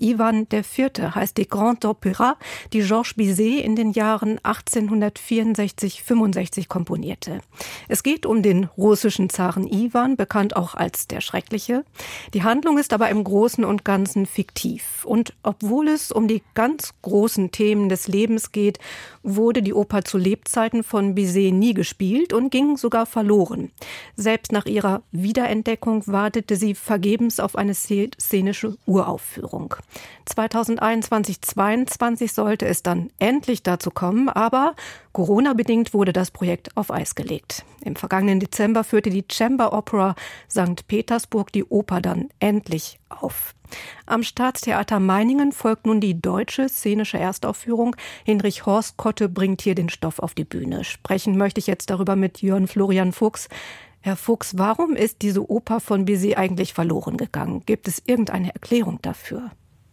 Ivan IV. heißt die Grand Opéra, die Georges Bizet in den Jahren 1864-65 komponierte. Es geht um den russischen Zaren Ivan, bekannt auch als der Schreckliche. Die Handlung ist aber im Großen und Ganzen fiktiv. Und obwohl es um die ganz großen Themen des Lebens geht, wurde die Oper zu Lebzeiten von Bizet nie gespielt und ging sogar verloren. Selbst nach ihrer Wiederentdeckung wartete sie vergebens auf eine szenische Uraufführung. 2021, 2022 sollte es dann endlich dazu kommen, aber Corona-bedingt wurde das Projekt auf Eis gelegt. Im vergangenen Dezember führte die Chamber Opera St. Petersburg die Oper dann endlich auf. Am Staatstheater Meiningen folgt nun die deutsche szenische Erstaufführung. Hinrich Horst Kotte bringt hier den Stoff auf die Bühne. Sprechen möchte ich jetzt darüber mit Jörn Florian Fuchs. Herr Fuchs, warum ist diese Oper von Bizet eigentlich verloren gegangen? Gibt es irgendeine Erklärung dafür?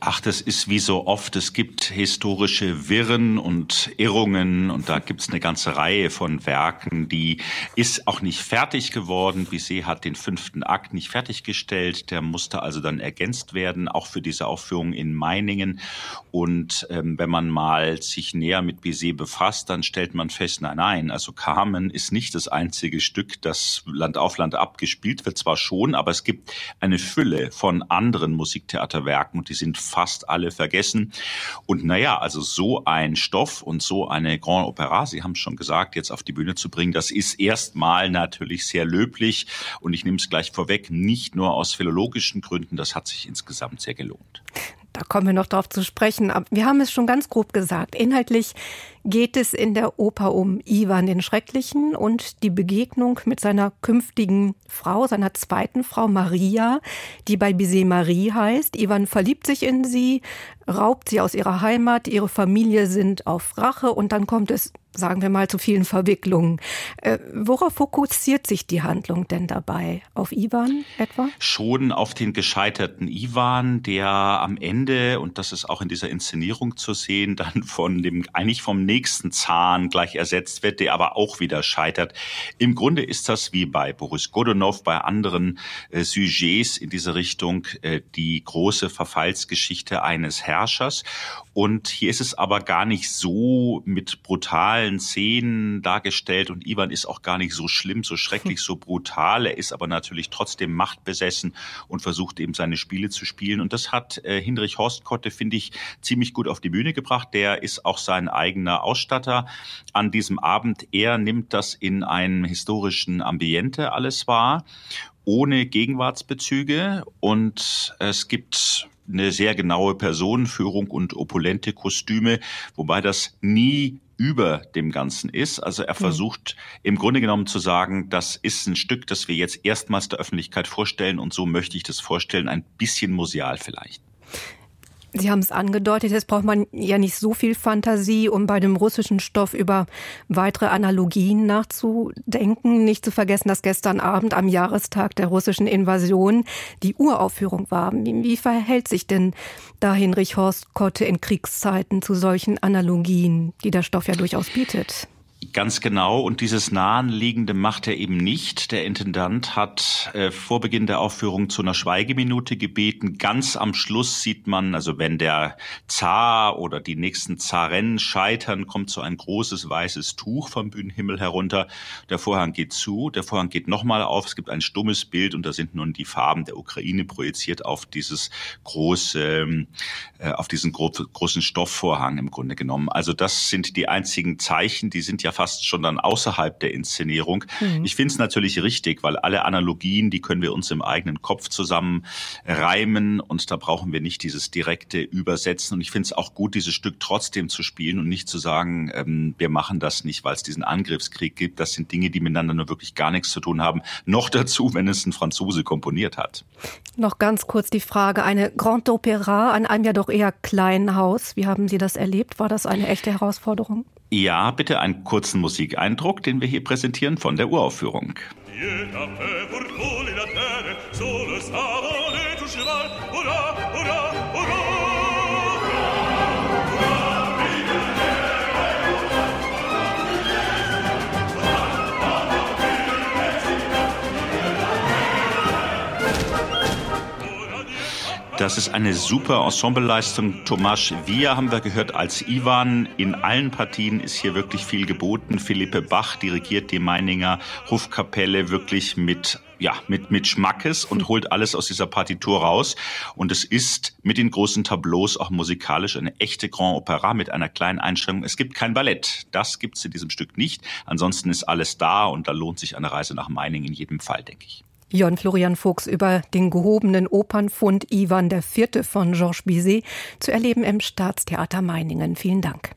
Ach, das ist wie so oft. Es gibt historische Wirren und Irrungen und da gibt es eine ganze Reihe von Werken, die ist auch nicht fertig geworden. Bizet hat den fünften Akt nicht fertiggestellt. Der musste also dann ergänzt werden, auch für diese Aufführung in Meiningen. Und ähm, wenn man mal sich näher mit Bizet befasst, dann stellt man fest, nein, nein, also Carmen ist nicht das einzige Stück, das Land auf Land abgespielt wird, zwar schon, aber es gibt eine Fülle von anderen Musiktheaterwerken und die sind fast alle vergessen. Und naja, also so ein Stoff und so eine Grand Opera, Sie haben es schon gesagt, jetzt auf die Bühne zu bringen, das ist erstmal natürlich sehr löblich. Und ich nehme es gleich vorweg, nicht nur aus philologischen Gründen, das hat sich insgesamt sehr gelohnt. Da kommen wir noch drauf zu sprechen. Aber wir haben es schon ganz grob gesagt. Inhaltlich geht es in der Oper um Ivan den Schrecklichen und die Begegnung mit seiner künftigen Frau, seiner zweiten Frau Maria, die bei Bizet Marie heißt. Ivan verliebt sich in sie, raubt sie aus ihrer Heimat, ihre Familie sind auf Rache und dann kommt es, sagen wir mal, zu vielen Verwicklungen. Äh, worauf fokussiert sich die Handlung denn dabei? Auf Ivan etwa? Schon auf den gescheiterten Ivan, der am Ende, und das ist auch in dieser Inszenierung zu sehen, dann von dem, eigentlich vom nächsten Zahn gleich ersetzt wird, der aber auch wieder scheitert. Im Grunde ist das wie bei Boris Godunov, bei anderen äh, Sujets in diese Richtung, äh, die große Verfallsgeschichte eines Herrschers. Und hier ist es aber gar nicht so mit brutalen Szenen dargestellt und Ivan ist auch gar nicht so schlimm, so schrecklich, so brutal. Er ist aber natürlich trotzdem machtbesessen und versucht eben seine Spiele zu spielen. Und das hat äh, Hinrich Horstkotte, finde ich, ziemlich gut auf die Bühne gebracht. Der ist auch sein eigener Ausstatter an diesem Abend. Er nimmt das in einem historischen Ambiente alles wahr ohne Gegenwartsbezüge und es gibt eine sehr genaue Personenführung und opulente Kostüme, wobei das nie über dem Ganzen ist. Also er hm. versucht im Grunde genommen zu sagen, das ist ein Stück, das wir jetzt erstmals der Öffentlichkeit vorstellen und so möchte ich das vorstellen, ein bisschen museal vielleicht. Sie haben es angedeutet, jetzt braucht man ja nicht so viel Fantasie, um bei dem russischen Stoff über weitere Analogien nachzudenken. Nicht zu vergessen, dass gestern Abend am Jahrestag der russischen Invasion die Uraufführung war. Wie verhält sich denn da Hinrich Horst Kotte in Kriegszeiten zu solchen Analogien, die der Stoff ja durchaus bietet? Ganz genau. Und dieses Nahenliegende macht er eben nicht. Der Intendant hat äh, vor Beginn der Aufführung zu einer Schweigeminute gebeten. Ganz am Schluss sieht man, also wenn der Zar oder die nächsten Zaren scheitern, kommt so ein großes weißes Tuch vom Bühnenhimmel herunter. Der Vorhang geht zu, der Vorhang geht nochmal auf. Es gibt ein stummes Bild und da sind nun die Farben der Ukraine projiziert auf dieses große, äh, auf diesen gro großen Stoffvorhang im Grunde genommen. Also das sind die einzigen Zeichen, die sind ja ja fast schon dann außerhalb der Inszenierung. Mhm. Ich finde es natürlich richtig, weil alle Analogien, die können wir uns im eigenen Kopf zusammen reimen und da brauchen wir nicht dieses direkte Übersetzen. Und ich finde es auch gut, dieses Stück trotzdem zu spielen und nicht zu sagen, ähm, wir machen das nicht, weil es diesen Angriffskrieg gibt. Das sind Dinge, die miteinander nur wirklich gar nichts zu tun haben. Noch dazu, wenn es ein Franzose komponiert hat. Noch ganz kurz die Frage, eine Grande Opéra an einem ja doch eher kleinen Haus. Wie haben Sie das erlebt? War das eine echte Herausforderung? Ja, bitte einen kurzen Musikeindruck, den wir hier präsentieren von der Uraufführung. Das ist eine super Ensembleleistung. Tomasz Wir haben wir gehört als Ivan. In allen Partien ist hier wirklich viel geboten. Philippe Bach dirigiert die Meininger Hofkapelle wirklich mit ja, mit, mit Schmackes und holt alles aus dieser Partitur raus. Und es ist mit den großen Tableaus auch musikalisch eine echte Grand Opera mit einer kleinen Einschränkung. Es gibt kein Ballett. Das gibt's in diesem Stück nicht. Ansonsten ist alles da und da lohnt sich eine Reise nach Meiningen in jedem Fall, denke ich. Jörn Florian Fuchs über den gehobenen Opernfund Ivan IV. von Georges Bizet zu erleben im Staatstheater Meiningen. Vielen Dank.